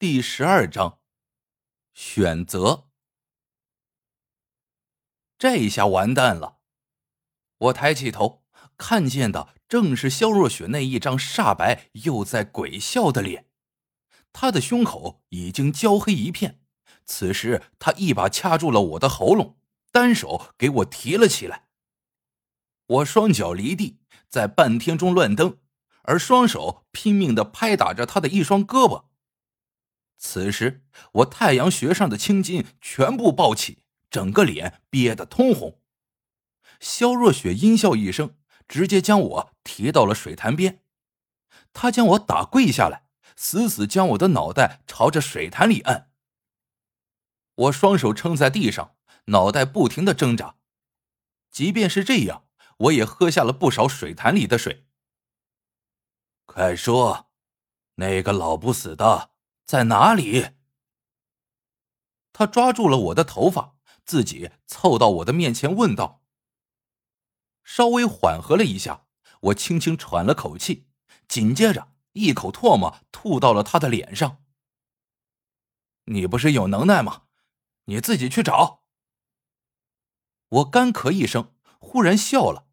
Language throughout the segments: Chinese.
第十二章选择。这一下完蛋了！我抬起头，看见的正是肖若雪那一张煞白又在鬼笑的脸。她的胸口已经焦黑一片，此时她一把掐住了我的喉咙，单手给我提了起来。我双脚离地，在半天中乱蹬，而双手拼命的拍打着她的一双胳膊。此时，我太阳穴上的青筋全部暴起，整个脸憋得通红。肖若雪阴笑一声，直接将我提到了水潭边。她将我打跪下来，死死将我的脑袋朝着水潭里按。我双手撑在地上，脑袋不停的挣扎。即便是这样，我也喝下了不少水潭里的水。快说，那个老不死的！在哪里？他抓住了我的头发，自己凑到我的面前问道。稍微缓和了一下，我轻轻喘了口气，紧接着一口唾沫吐到了他的脸上。你不是有能耐吗？你自己去找。我干咳一声，忽然笑了。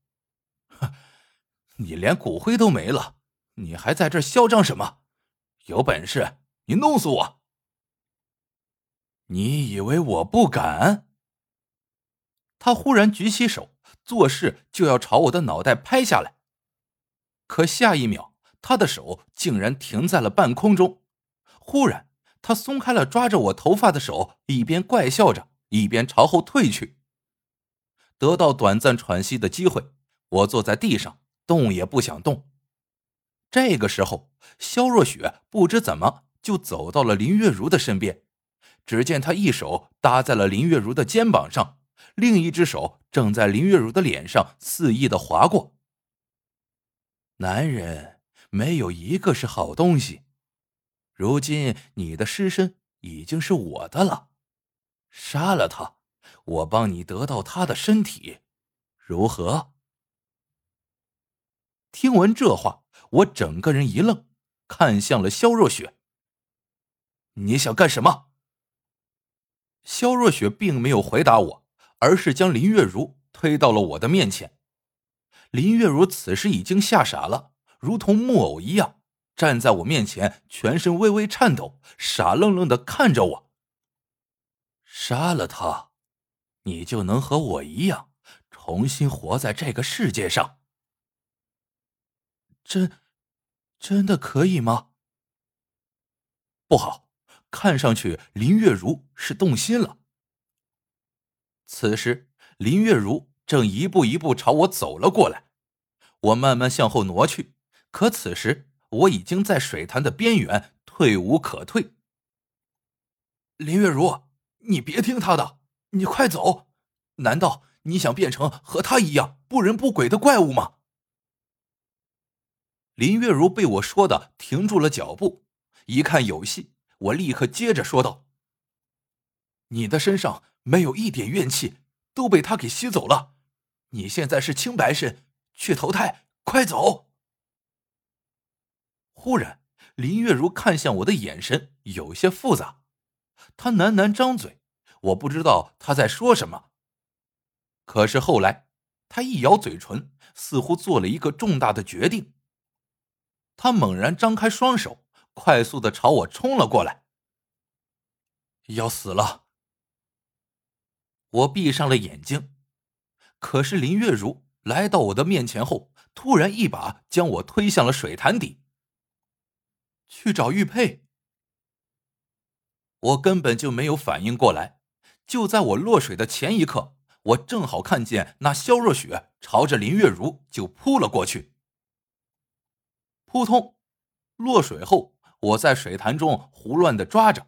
你连骨灰都没了，你还在这嚣张什么？有本事！你弄死我！你以为我不敢？他忽然举起手，作势就要朝我的脑袋拍下来。可下一秒，他的手竟然停在了半空中。忽然，他松开了抓着我头发的手，一边怪笑着，一边朝后退去。得到短暂喘息的机会，我坐在地上，动也不想动。这个时候，肖若雪不知怎么。就走到了林月如的身边，只见他一手搭在了林月如的肩膀上，另一只手正在林月如的脸上肆意的划过。男人没有一个是好东西，如今你的尸身已经是我的了，杀了他，我帮你得到他的身体，如何？听闻这话，我整个人一愣，看向了肖若雪。你想干什么？肖若雪并没有回答我，而是将林月如推到了我的面前。林月如此时已经吓傻了，如同木偶一样站在我面前，全身微微颤抖，傻愣愣的看着我。杀了他，你就能和我一样，重新活在这个世界上。真，真的可以吗？不好。看上去林月如是动心了。此时，林月如正一步一步朝我走了过来，我慢慢向后挪去，可此时我已经在水潭的边缘，退无可退。林月如，你别听他的，你快走！难道你想变成和他一样不人不鬼的怪物吗？林月如被我说的停住了脚步，一看有戏。我立刻接着说道：“你的身上没有一点怨气，都被他给吸走了。你现在是清白身，去投胎，快走！”忽然，林月如看向我的眼神有些复杂，她喃喃张嘴，我不知道她在说什么。可是后来，她一咬嘴唇，似乎做了一个重大的决定。她猛然张开双手。快速的朝我冲了过来，要死了！我闭上了眼睛，可是林月如来到我的面前后，突然一把将我推向了水潭底。去找玉佩。我根本就没有反应过来，就在我落水的前一刻，我正好看见那萧若雪朝着林月如就扑了过去。扑通，落水后。我在水潭中胡乱的抓着，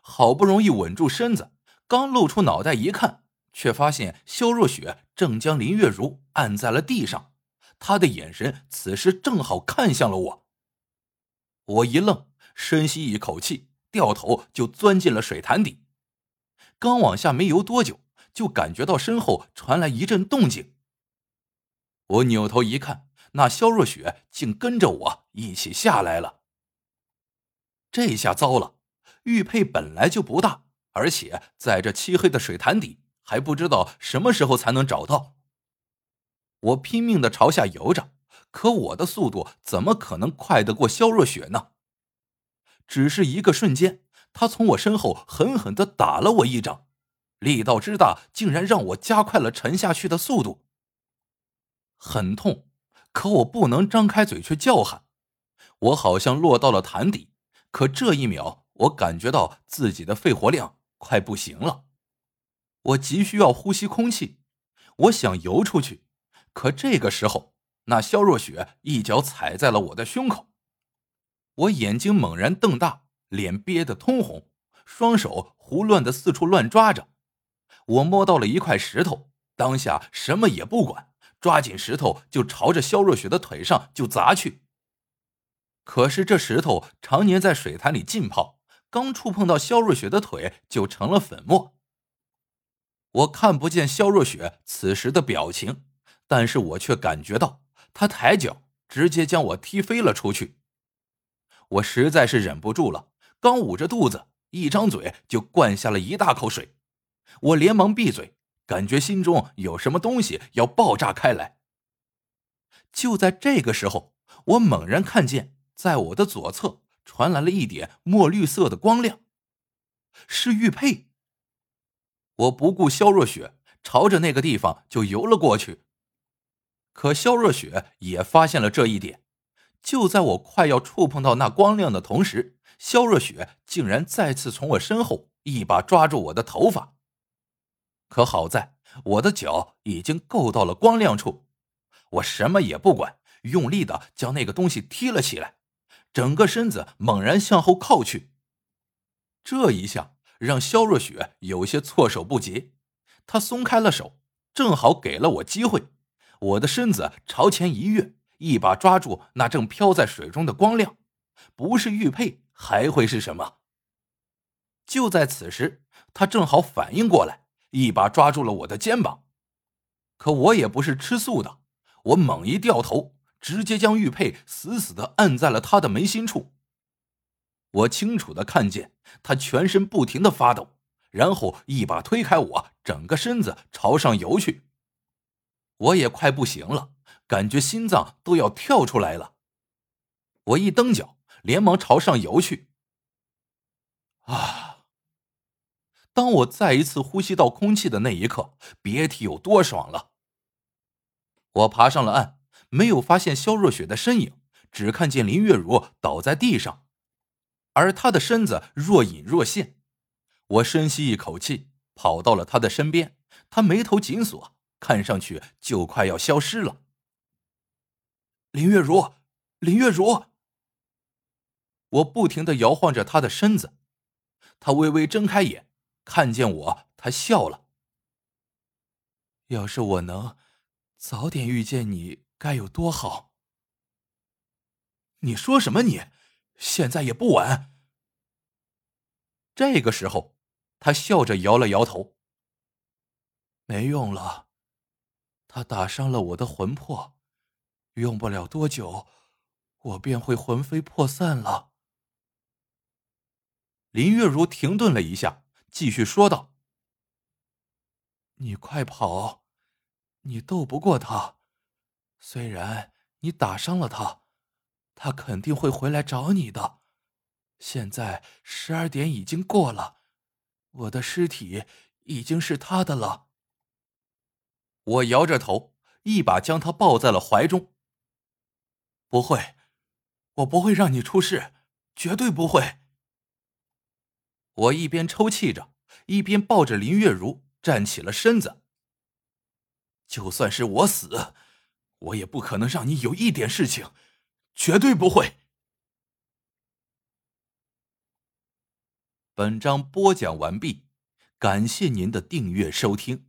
好不容易稳住身子，刚露出脑袋一看，却发现肖若雪正将林月如按在了地上，她的眼神此时正好看向了我。我一愣，深吸一口气，掉头就钻进了水潭底。刚往下没游多久，就感觉到身后传来一阵动静。我扭头一看，那肖若雪竟跟着我一起下来了。这下糟了！玉佩本来就不大，而且在这漆黑的水潭底，还不知道什么时候才能找到。我拼命的朝下游着，可我的速度怎么可能快得过肖若雪呢？只是一个瞬间，他从我身后狠狠的打了我一掌，力道之大，竟然让我加快了沉下去的速度。很痛，可我不能张开嘴去叫喊。我好像落到了潭底，可这一秒，我感觉到自己的肺活量快不行了。我急需要呼吸空气，我想游出去，可这个时候，那肖若雪一脚踩在了我的胸口。我眼睛猛然瞪大，脸憋得通红，双手胡乱的四处乱抓着。我摸到了一块石头，当下什么也不管，抓紧石头就朝着肖若雪的腿上就砸去。可是这石头常年在水潭里浸泡，刚触碰到肖若雪的腿就成了粉末。我看不见肖若雪此时的表情，但是我却感觉到她抬脚直接将我踢飞了出去。我实在是忍不住了，刚捂着肚子，一张嘴就灌下了一大口水。我连忙闭嘴，感觉心中有什么东西要爆炸开来。就在这个时候，我猛然看见，在我的左侧传来了一点墨绿色的光亮，是玉佩。我不顾肖若雪，朝着那个地方就游了过去。可肖若雪也发现了这一点。就在我快要触碰到那光亮的同时，肖若雪竟然再次从我身后一把抓住我的头发。可好在我的脚已经够到了光亮处，我什么也不管，用力的将那个东西踢了起来，整个身子猛然向后靠去。这一下让肖若雪有些措手不及，她松开了手，正好给了我机会，我的身子朝前一跃。一把抓住那正飘在水中的光亮，不是玉佩还会是什么？就在此时，他正好反应过来，一把抓住了我的肩膀。可我也不是吃素的，我猛一掉头，直接将玉佩死死的按在了他的眉心处。我清楚的看见他全身不停的发抖，然后一把推开我，整个身子朝上游去。我也快不行了。感觉心脏都要跳出来了，我一蹬脚，连忙朝上游去。啊！当我再一次呼吸到空气的那一刻，别提有多爽了。我爬上了岸，没有发现肖若雪的身影，只看见林月如倒在地上，而她的身子若隐若现。我深吸一口气，跑到了她的身边，她眉头紧锁，看上去就快要消失了。林月如，林月如。我不停的摇晃着她的身子，她微微睁开眼，看见我，她笑了。要是我能早点遇见你，该有多好！你说什么？你现在也不晚。这个时候，他笑着摇了摇头。没用了，他打伤了我的魂魄。用不了多久，我便会魂飞魄散了。林月如停顿了一下，继续说道：“你快跑，你斗不过他。虽然你打伤了他，他肯定会回来找你的。现在十二点已经过了，我的尸体已经是他的了。”我摇着头，一把将他抱在了怀中。不会，我不会让你出事，绝对不会。我一边抽泣着，一边抱着林月如站起了身子。就算是我死，我也不可能让你有一点事情，绝对不会。本章播讲完毕，感谢您的订阅收听。